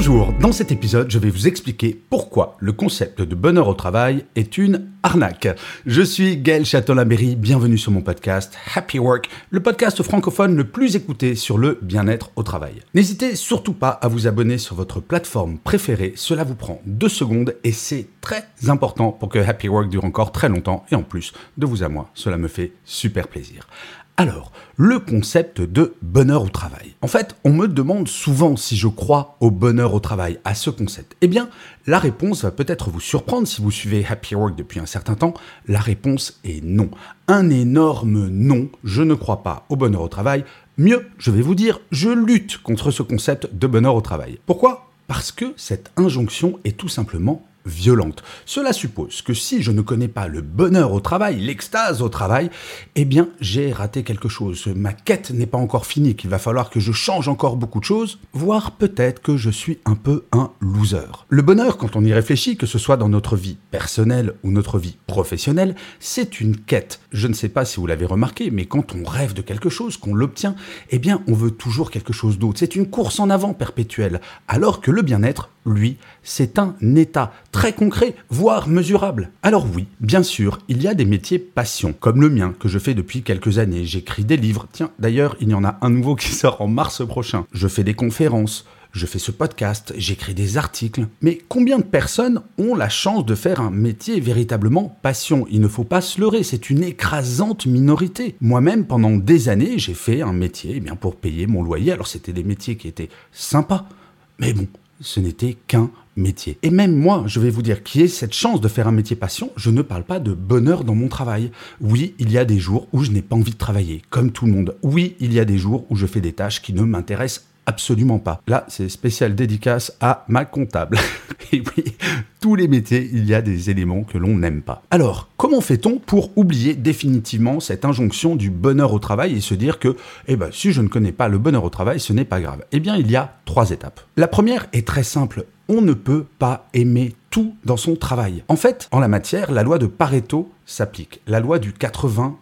Bonjour, dans cet épisode, je vais vous expliquer pourquoi le concept de bonheur au travail est une arnaque. Je suis Gaël Châtelain-Berry, bienvenue sur mon podcast Happy Work, le podcast francophone le plus écouté sur le bien-être au travail. N'hésitez surtout pas à vous abonner sur votre plateforme préférée, cela vous prend deux secondes et c'est très important pour que Happy Work dure encore très longtemps et en plus, de vous à moi, cela me fait super plaisir. Alors, le concept de bonheur au travail. En fait, on me demande souvent si je crois au bonheur au travail, à ce concept. Eh bien, la réponse va peut-être vous surprendre si vous suivez Happy Work depuis un certain temps. La réponse est non. Un énorme non. Je ne crois pas au bonheur au travail. Mieux, je vais vous dire, je lutte contre ce concept de bonheur au travail. Pourquoi? Parce que cette injonction est tout simplement violente. Cela suppose que si je ne connais pas le bonheur au travail, l'extase au travail, eh bien j'ai raté quelque chose. Ma quête n'est pas encore finie, qu'il va falloir que je change encore beaucoup de choses, voire peut-être que je suis un peu un loser. Le bonheur, quand on y réfléchit, que ce soit dans notre vie personnelle ou notre vie professionnelle, c'est une quête. Je ne sais pas si vous l'avez remarqué, mais quand on rêve de quelque chose, qu'on l'obtient, eh bien on veut toujours quelque chose d'autre. C'est une course en avant perpétuelle. Alors que le bien-être, lui, c'est un état très concret, voire mesurable. Alors oui, bien sûr, il y a des métiers passion, comme le mien, que je fais depuis quelques années. J'écris des livres. Tiens, d'ailleurs, il y en a un nouveau qui sort en mars prochain. Je fais des conférences. Je fais ce podcast, j'écris des articles. Mais combien de personnes ont la chance de faire un métier véritablement passion? Il ne faut pas se leurrer, c'est une écrasante minorité. Moi-même, pendant des années, j'ai fait un métier eh bien, pour payer mon loyer. Alors c'était des métiers qui étaient sympas. Mais bon, ce n'était qu'un métier. Et même moi, je vais vous dire, qui ai cette chance de faire un métier passion, je ne parle pas de bonheur dans mon travail. Oui, il y a des jours où je n'ai pas envie de travailler, comme tout le monde. Oui, il y a des jours où je fais des tâches qui ne m'intéressent absolument pas. Là, c'est spécial dédicace à ma comptable. Et oui, tous les métiers, il y a des éléments que l'on n'aime pas. Alors, comment fait-on pour oublier définitivement cette injonction du bonheur au travail et se dire que, eh ben, si je ne connais pas le bonheur au travail, ce n'est pas grave? Eh bien, il y a trois étapes. La première est très simple. On ne peut pas aimer tout dans son travail. En fait, en la matière, la loi de Pareto s'applique, la loi du 80-20.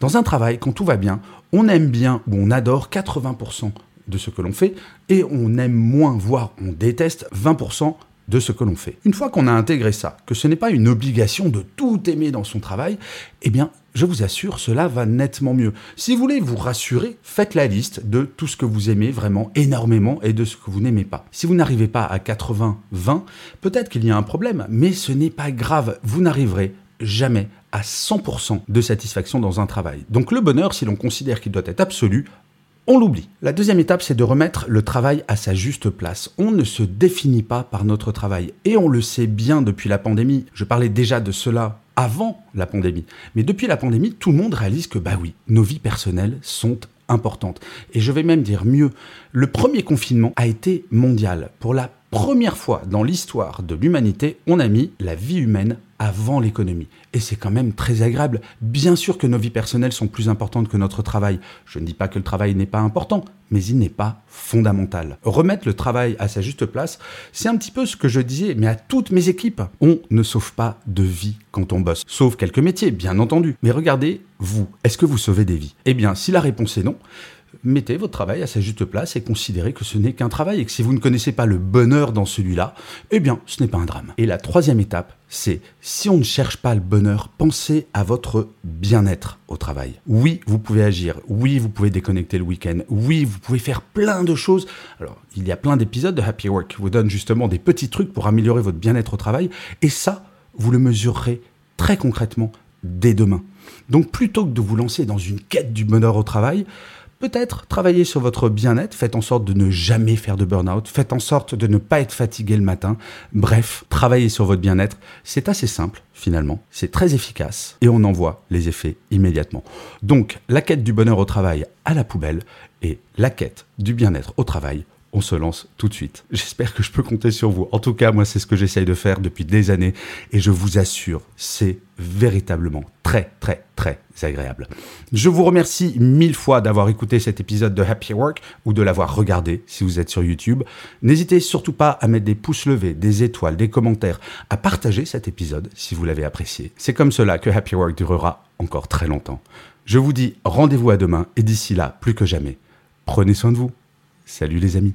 Dans un travail, quand tout va bien, on aime bien ou on adore 80% de ce que l'on fait et on aime moins, voire on déteste 20% de ce que l'on fait. Une fois qu'on a intégré ça, que ce n'est pas une obligation de tout aimer dans son travail, eh bien, je vous assure, cela va nettement mieux. Si vous voulez vous rassurer, faites la liste de tout ce que vous aimez vraiment énormément et de ce que vous n'aimez pas. Si vous n'arrivez pas à 80-20, peut-être qu'il y a un problème, mais ce n'est pas grave, vous n'arriverez jamais à 100% de satisfaction dans un travail. Donc le bonheur, si l'on considère qu'il doit être absolu, on l'oublie. La deuxième étape, c'est de remettre le travail à sa juste place. On ne se définit pas par notre travail. Et on le sait bien depuis la pandémie. Je parlais déjà de cela avant la pandémie. Mais depuis la pandémie, tout le monde réalise que, bah oui, nos vies personnelles sont importantes. Et je vais même dire mieux, le premier confinement a été mondial. Pour la première fois dans l'histoire de l'humanité, on a mis la vie humaine avant l'économie. Et c'est quand même très agréable. Bien sûr que nos vies personnelles sont plus importantes que notre travail. Je ne dis pas que le travail n'est pas important, mais il n'est pas fondamental. Remettre le travail à sa juste place, c'est un petit peu ce que je disais, mais à toutes mes équipes. On ne sauve pas de vie quand on bosse. Sauf quelques métiers, bien entendu. Mais regardez, vous, est-ce que vous sauvez des vies? Eh bien, si la réponse est non, mettez votre travail à sa juste place et considérez que ce n'est qu'un travail et que si vous ne connaissez pas le bonheur dans celui-là, eh bien, ce n'est pas un drame. Et la troisième étape, c'est si on ne cherche pas le bonheur, pensez à votre bien-être au travail. Oui, vous pouvez agir. Oui, vous pouvez déconnecter le week-end. Oui, vous pouvez faire plein de choses. Alors, il y a plein d'épisodes de Happy Work qui vous donnent justement des petits trucs pour améliorer votre bien-être au travail. Et ça, vous le mesurerez très concrètement dès demain. Donc, plutôt que de vous lancer dans une quête du bonheur au travail, Peut-être travailler sur votre bien-être, faites en sorte de ne jamais faire de burn-out, faites en sorte de ne pas être fatigué le matin. Bref, travailler sur votre bien-être, c'est assez simple finalement, c'est très efficace et on en voit les effets immédiatement. Donc, la quête du bonheur au travail à la poubelle et la quête du bien-être au travail on se lance tout de suite. J'espère que je peux compter sur vous. En tout cas, moi, c'est ce que j'essaye de faire depuis des années et je vous assure, c'est véritablement très, très, très agréable. Je vous remercie mille fois d'avoir écouté cet épisode de Happy Work ou de l'avoir regardé si vous êtes sur YouTube. N'hésitez surtout pas à mettre des pouces levés, des étoiles, des commentaires, à partager cet épisode si vous l'avez apprécié. C'est comme cela que Happy Work durera encore très longtemps. Je vous dis rendez-vous à demain et d'ici là, plus que jamais, prenez soin de vous. Salut les amis.